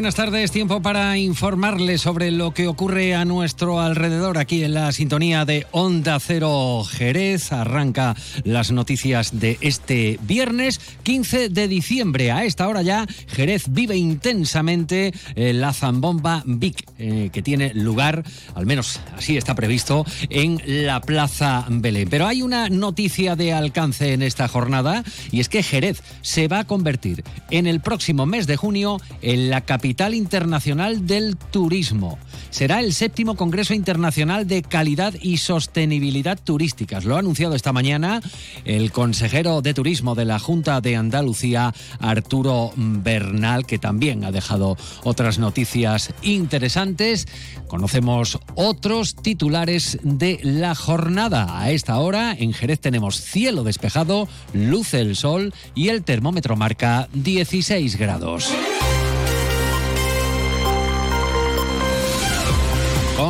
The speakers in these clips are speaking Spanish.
Buenas tardes. Tiempo para informarles sobre lo que ocurre a nuestro alrededor aquí en la sintonía de Onda Cero Jerez. Arranca las noticias de este viernes 15 de diciembre. A esta hora ya Jerez vive intensamente eh, la zambomba Vic, eh, que tiene lugar, al menos así está previsto, en la Plaza Belén. Pero hay una noticia de alcance en esta jornada y es que Jerez se va a convertir en el próximo mes de junio en la capital internacional del turismo. Será el séptimo Congreso Internacional de Calidad y Sostenibilidad Turísticas. Lo ha anunciado esta mañana el consejero de Turismo de la Junta de Andalucía, Arturo Bernal, que también ha dejado otras noticias interesantes. Conocemos otros titulares de la jornada. A esta hora en Jerez tenemos cielo despejado, luce el sol y el termómetro marca 16 grados.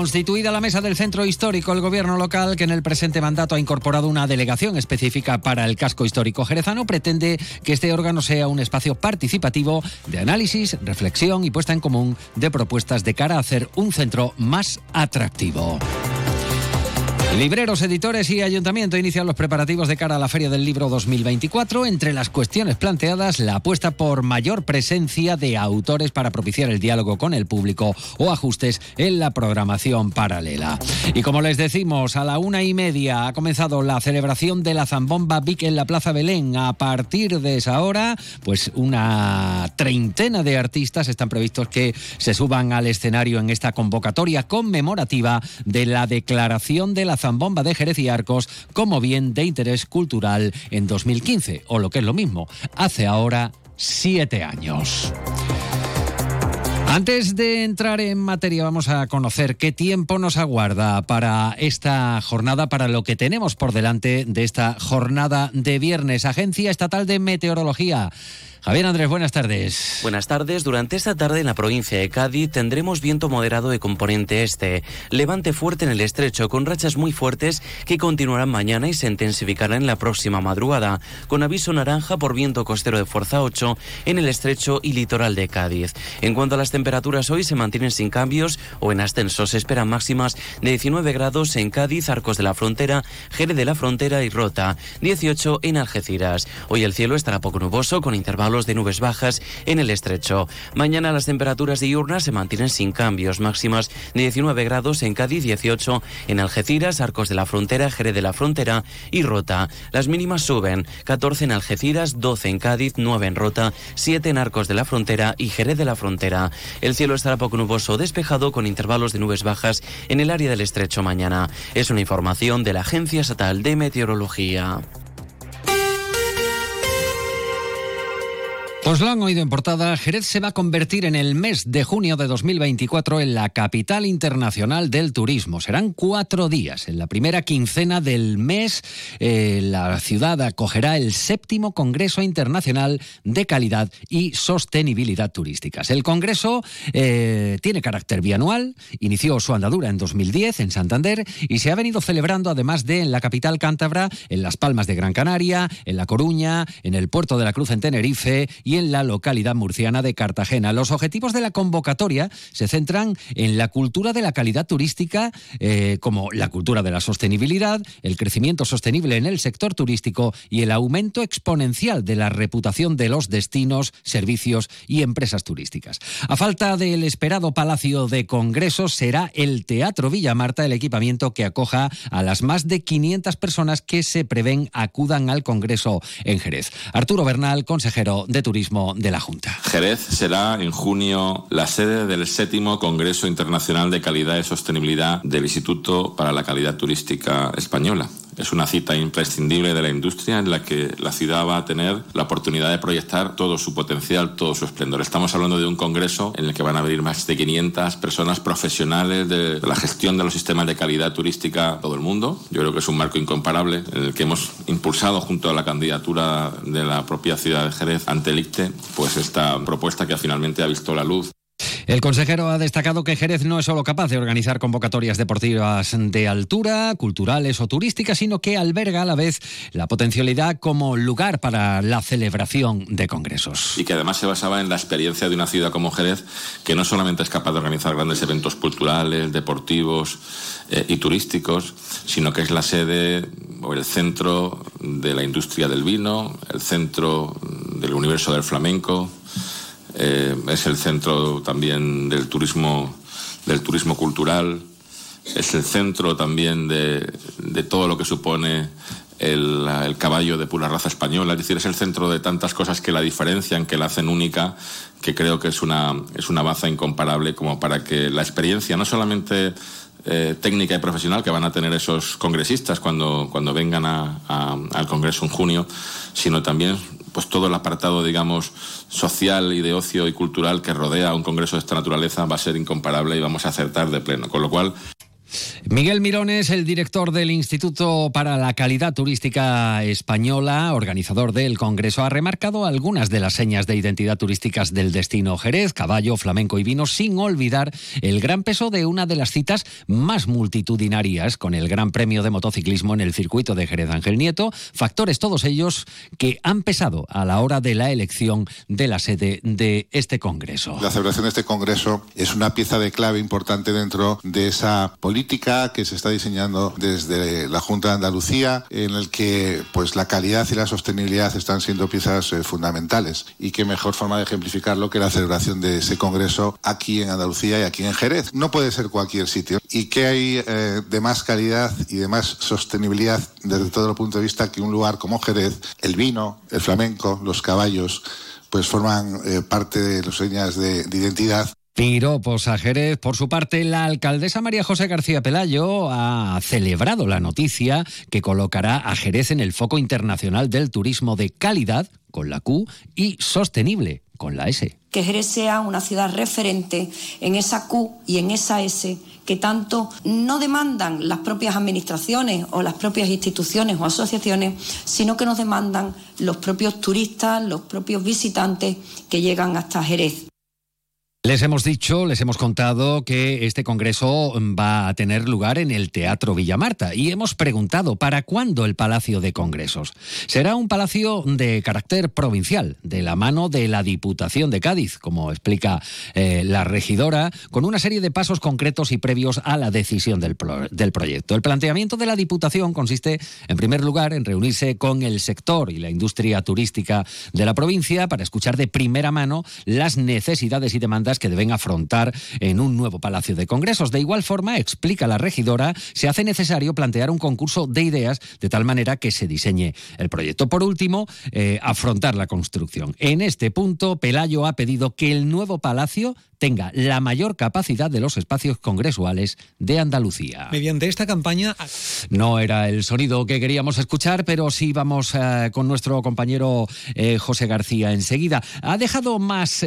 Constituida la mesa del centro histórico, el gobierno local, que en el presente mandato ha incorporado una delegación específica para el casco histórico jerezano, pretende que este órgano sea un espacio participativo de análisis, reflexión y puesta en común de propuestas de cara a hacer un centro más atractivo. Libreros, editores y ayuntamiento inician los preparativos de cara a la Feria del Libro 2024. Entre las cuestiones planteadas, la apuesta por mayor presencia de autores para propiciar el diálogo con el público o ajustes en la programación paralela. Y como les decimos, a la una y media ha comenzado la celebración de la Zambomba Vic en la Plaza Belén. A partir de esa hora, pues una treintena de artistas están previstos que se suban al escenario en esta convocatoria conmemorativa de la declaración de la Zambomba de Jerez y Arcos como bien de interés cultural en 2015, o lo que es lo mismo, hace ahora siete años. Antes de entrar en materia, vamos a conocer qué tiempo nos aguarda para esta jornada, para lo que tenemos por delante de esta jornada de viernes. Agencia Estatal de Meteorología. Javier Andrés, buenas tardes. Buenas tardes. Durante esta tarde en la provincia de Cádiz tendremos viento moderado de componente este, levante fuerte en el estrecho con rachas muy fuertes que continuarán mañana y se intensificarán en la próxima madrugada, con aviso naranja por viento costero de fuerza 8 en el estrecho y litoral de Cádiz. En cuanto a las temperaturas hoy se mantienen sin cambios o en ascenso. Se esperan máximas de 19 grados en Cádiz, Arcos de la Frontera, Jerez de la Frontera y Rota, 18 en Algeciras. Hoy el cielo estará poco nuboso con intervalos de nubes bajas en el estrecho. Mañana las temperaturas diurnas se mantienen sin cambios, máximas de 19 grados en Cádiz, 18 en Algeciras, Arcos de la Frontera, Jerez de la Frontera y Rota. Las mínimas suben, 14 en Algeciras, 12 en Cádiz, 9 en Rota, 7 en Arcos de la Frontera y Jerez de la Frontera. El cielo estará poco nuboso despejado con intervalos de nubes bajas en el área del estrecho mañana. Es una información de la Agencia Estatal de Meteorología. Pues lo han oído en portada, Jerez se va a convertir en el mes de junio de 2024 en la capital internacional del turismo. Serán cuatro días. En la primera quincena del mes, eh, la ciudad acogerá el séptimo Congreso Internacional de Calidad y Sostenibilidad Turísticas. El Congreso eh, tiene carácter bianual, inició su andadura en 2010 en Santander y se ha venido celebrando además de en la capital cántabra, en Las Palmas de Gran Canaria, en La Coruña, en el Puerto de la Cruz en Tenerife en la localidad murciana de Cartagena. Los objetivos de la convocatoria se centran en la cultura de la calidad turística, eh, como la cultura de la sostenibilidad, el crecimiento sostenible en el sector turístico y el aumento exponencial de la reputación de los destinos, servicios y empresas turísticas. A falta del esperado Palacio de Congresos, será el Teatro Villamarta el equipamiento que acoja a las más de 500 personas que se prevén acudan al Congreso en Jerez. Arturo Bernal, consejero de Turismo Jerez será en junio la sede del séptimo Congreso Internacional de Calidad y Sostenibilidad del Instituto para la Calidad Turística Española. Es una cita imprescindible de la industria en la que la ciudad va a tener la oportunidad de proyectar todo su potencial, todo su esplendor. Estamos hablando de un congreso en el que van a venir más de 500 personas profesionales de la gestión de los sistemas de calidad turística todo el mundo. Yo creo que es un marco incomparable en el que hemos impulsado junto a la candidatura de la propia ciudad de Jerez ante el ICTE, pues esta propuesta que finalmente ha visto la luz. El consejero ha destacado que Jerez no es solo capaz de organizar convocatorias deportivas de altura, culturales o turísticas, sino que alberga a la vez la potencialidad como lugar para la celebración de congresos. Y que además se basaba en la experiencia de una ciudad como Jerez, que no solamente es capaz de organizar grandes eventos culturales, deportivos eh, y turísticos, sino que es la sede o el centro de la industria del vino, el centro del universo del flamenco eh, es el centro también del turismo, del turismo cultural, es el centro también de, todo lo que supone el, caballo de pura raza española, es decir, es el centro de tantas cosas que la diferencian, que la hacen única, que creo que es una, es una baza incomparable como para que la experiencia, no solamente eh, técnica y profesional que van a tener esos congresistas cuando, cuando vengan al Congreso en junio, sino también pues todo el apartado, digamos, social y de ocio y cultural que rodea un congreso de esta naturaleza va a ser incomparable y vamos a acertar de pleno. Con lo cual, Miguel Mirones, el director del Instituto para la Calidad Turística Española, organizador del Congreso, ha remarcado algunas de las señas de identidad turísticas del destino. Jerez, caballo, flamenco y vino, sin olvidar el gran peso de una de las citas más multitudinarias con el Gran Premio de Motociclismo en el circuito de Jerez Ángel Nieto, factores todos ellos que han pesado a la hora de la elección de la sede de este Congreso. La celebración de este Congreso es una pieza de clave importante dentro de esa política que se está diseñando desde la Junta de Andalucía, en el que pues la calidad y la sostenibilidad están siendo piezas eh, fundamentales. Y qué mejor forma de ejemplificarlo que la celebración de ese congreso aquí en Andalucía y aquí en Jerez. No puede ser cualquier sitio. ¿Y qué hay eh, de más calidad y de más sostenibilidad desde todo el punto de vista que un lugar como Jerez, el vino, el flamenco, los caballos, pues forman eh, parte de las señas de identidad Piropos a Jerez. Por su parte, la alcaldesa María José García Pelayo ha celebrado la noticia que colocará a Jerez en el foco internacional del turismo de calidad, con la Q, y sostenible, con la S. Que Jerez sea una ciudad referente en esa Q y en esa S que tanto no demandan las propias administraciones o las propias instituciones o asociaciones, sino que nos demandan los propios turistas, los propios visitantes que llegan hasta Jerez. Les hemos dicho, les hemos contado que este congreso va a tener lugar en el Teatro Villamarta y hemos preguntado para cuándo el Palacio de Congresos. Será un palacio de carácter provincial, de la mano de la Diputación de Cádiz, como explica eh, la regidora, con una serie de pasos concretos y previos a la decisión del, del proyecto. El planteamiento de la Diputación consiste, en primer lugar, en reunirse con el sector y la industria turística de la provincia para escuchar de primera mano las necesidades y demandas que deben afrontar en un nuevo Palacio de Congresos. De igual forma, explica la regidora, se hace necesario plantear un concurso de ideas de tal manera que se diseñe el proyecto. Por último, eh, afrontar la construcción. En este punto, Pelayo ha pedido que el nuevo palacio tenga la mayor capacidad de los espacios congresuales de Andalucía. Mediante esta campaña... No era el sonido que queríamos escuchar, pero sí vamos eh, con nuestro compañero eh, José García enseguida. Ha dejado más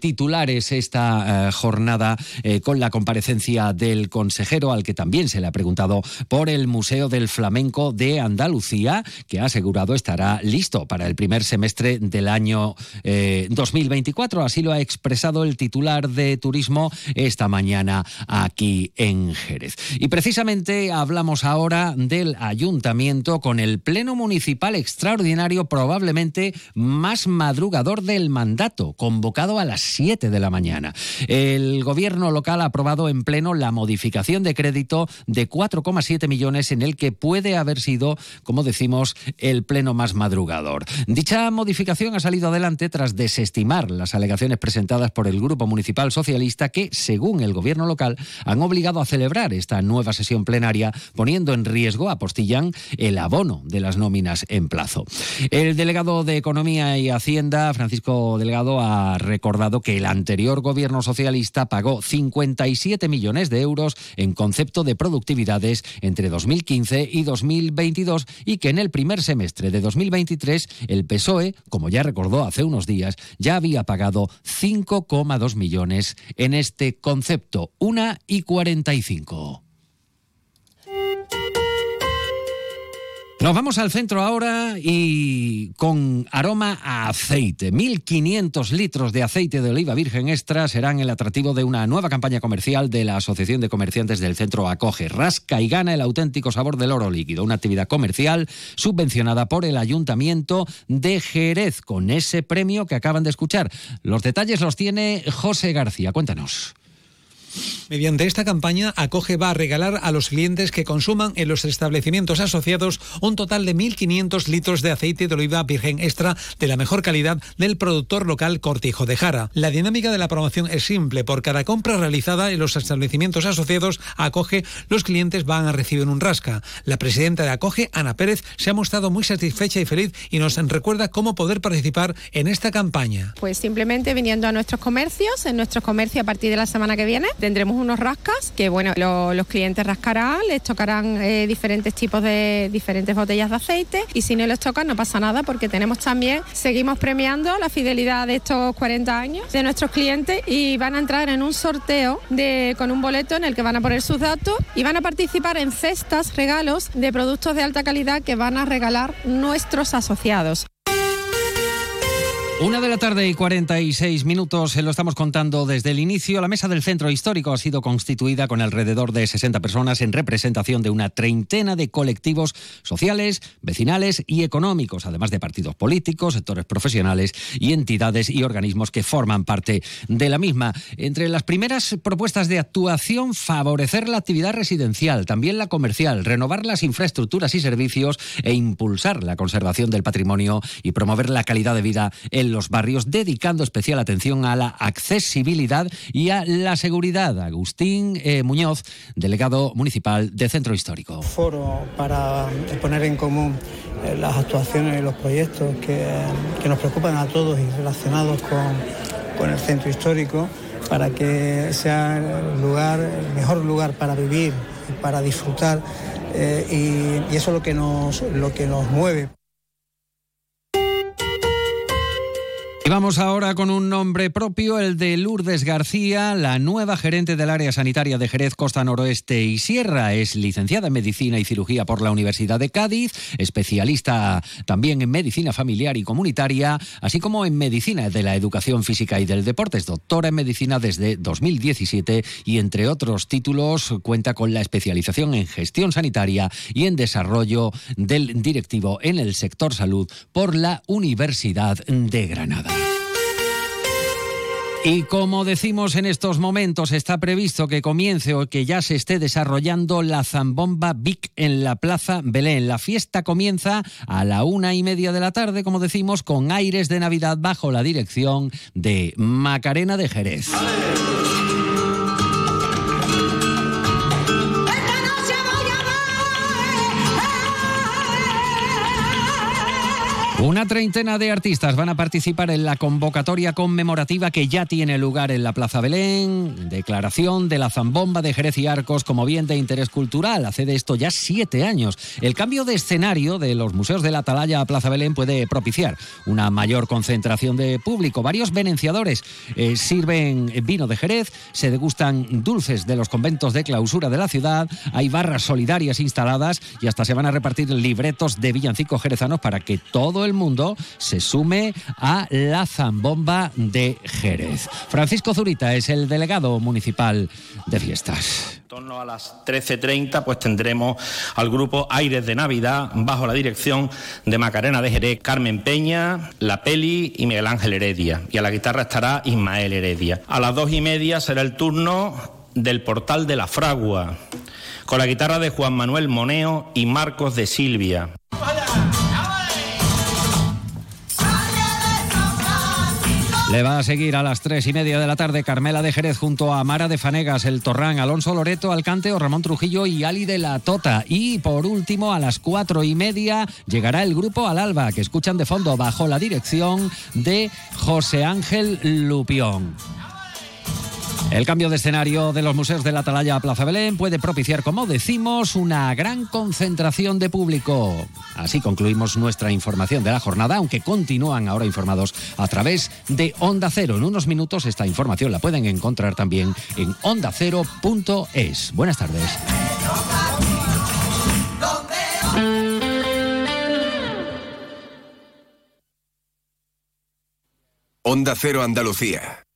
titulares esta jornada con la comparecencia del consejero, al que también se le ha preguntado por el Museo del Flamenco de Andalucía, que ha asegurado estará listo para el primer semestre del año 2024. Así lo ha expresado el titular de Turismo esta mañana aquí en Jerez. Y precisamente hablamos ahora del ayuntamiento con el Pleno Municipal Extraordinario probablemente más madrugador del mandato, convocado a las 7 de la mañana. El gobierno local ha aprobado en pleno la modificación de crédito de 4,7 millones en el que puede haber sido, como decimos, el pleno más madrugador. Dicha modificación ha salido adelante tras desestimar las alegaciones presentadas por el Grupo Municipal Socialista que, según el gobierno local, han obligado a celebrar esta nueva sesión plenaria, poniendo en riesgo, apostillan, el abono de las nóminas en plazo. El delegado de Economía y Hacienda, Francisco Delgado, ha recordado que el anterior gobierno socialista pagó 57 millones de euros en concepto de productividades entre 2015 y 2022 y que en el primer semestre de 2023 el PSOE, como ya recordó hace unos días, ya había pagado 5,2 millones en este concepto. Una y 45. Nos vamos al centro ahora y con aroma a aceite. 1.500 litros de aceite de oliva virgen extra serán el atractivo de una nueva campaña comercial de la Asociación de Comerciantes del Centro Acoge. Rasca y gana el auténtico sabor del oro líquido, una actividad comercial subvencionada por el Ayuntamiento de Jerez, con ese premio que acaban de escuchar. Los detalles los tiene José García. Cuéntanos. Mediante esta campaña, Acoge va a regalar a los clientes que consuman en los establecimientos asociados un total de 1.500 litros de aceite de oliva virgen extra de la mejor calidad del productor local Cortijo de Jara. La dinámica de la promoción es simple. Por cada compra realizada en los establecimientos asociados a Acoge, los clientes van a recibir un rasca. La presidenta de Acoge, Ana Pérez, se ha mostrado muy satisfecha y feliz y nos recuerda cómo poder participar en esta campaña. Pues simplemente viniendo a nuestros comercios, en nuestros comercios a partir de la semana que viene, tendremos unos rascas que, bueno, los clientes rascarán, les tocarán eh, diferentes tipos de diferentes botellas de aceite y si no les tocan no pasa nada porque tenemos también, seguimos premiando la fidelidad de estos 40 años de nuestros clientes y van a entrar en un sorteo de, con un boleto en el que van a poner sus datos y van a participar en cestas, regalos de productos de alta calidad que van a regalar nuestros asociados. Una de la tarde y 46 minutos, se lo estamos contando desde el inicio. La mesa del centro histórico ha sido constituida con alrededor de 60 personas en representación de una treintena de colectivos sociales, vecinales y económicos, además de partidos políticos, sectores profesionales y entidades y organismos que forman parte de la misma. Entre las primeras propuestas de actuación, favorecer la actividad residencial, también la comercial, renovar las infraestructuras y servicios e impulsar la conservación del patrimonio y promover la calidad de vida en los barrios, dedicando especial atención a la accesibilidad y a la seguridad. Agustín eh, Muñoz, delegado municipal de Centro Histórico. Foro para poner en común eh, las actuaciones y los proyectos que, nos preocupan a todos y relacionados con, el centro histórico para que sea el lugar, el mejor lugar para vivir, para disfrutar eh, y, y, eso es lo que nos, lo que nos mueve. Vamos ahora con un nombre propio, el de Lourdes García, la nueva gerente del área sanitaria de Jerez, Costa Noroeste y Sierra. Es licenciada en Medicina y Cirugía por la Universidad de Cádiz, especialista también en Medicina Familiar y Comunitaria, así como en Medicina de la Educación Física y del Deporte. Es doctora en Medicina desde 2017 y, entre otros títulos, cuenta con la especialización en Gestión Sanitaria y en Desarrollo del Directivo en el sector salud por la Universidad de Granada. Y como decimos en estos momentos, está previsto que comience o que ya se esté desarrollando la Zambomba Vic en la Plaza Belén. La fiesta comienza a la una y media de la tarde, como decimos, con aires de Navidad bajo la dirección de Macarena de Jerez. Una treintena de artistas van a participar en la convocatoria conmemorativa que ya tiene lugar en la Plaza Belén, declaración de la zambomba de Jerez y Arcos como bien de interés cultural. Hace de esto ya siete años. El cambio de escenario de los museos de la Atalaya a Plaza Belén puede propiciar una mayor concentración de público. Varios venenciadores eh, sirven vino de Jerez, se degustan dulces de los conventos de clausura de la ciudad, hay barras solidarias instaladas y hasta se van a repartir libretos de villancicos jerezanos para que todo mundo se sume a la zambomba de Jerez. Francisco Zurita es el delegado municipal de fiestas. En torno a las 13.30 pues tendremos al grupo Aires de Navidad bajo la dirección de Macarena de Jerez, Carmen Peña, La Peli y Miguel Ángel Heredia. Y a la guitarra estará Ismael Heredia. A las dos y media será el turno del Portal de la Fragua, con la guitarra de Juan Manuel Moneo y Marcos de Silvia. Le va a seguir a las tres y media de la tarde Carmela de Jerez junto a Mara de Fanegas, El Torrán, Alonso Loreto, Alcante o Ramón Trujillo y Ali de la Tota. Y por último, a las cuatro y media llegará el grupo Al Alba, que escuchan de fondo bajo la dirección de José Ángel Lupión. El cambio de escenario de los museos de la Atalaya Plaza Belén puede propiciar, como decimos, una gran concentración de público. Así concluimos nuestra información de la jornada, aunque continúan ahora informados a través de Onda Cero. En unos minutos esta información la pueden encontrar también en ondacero.es. Buenas tardes. Onda Cero Andalucía.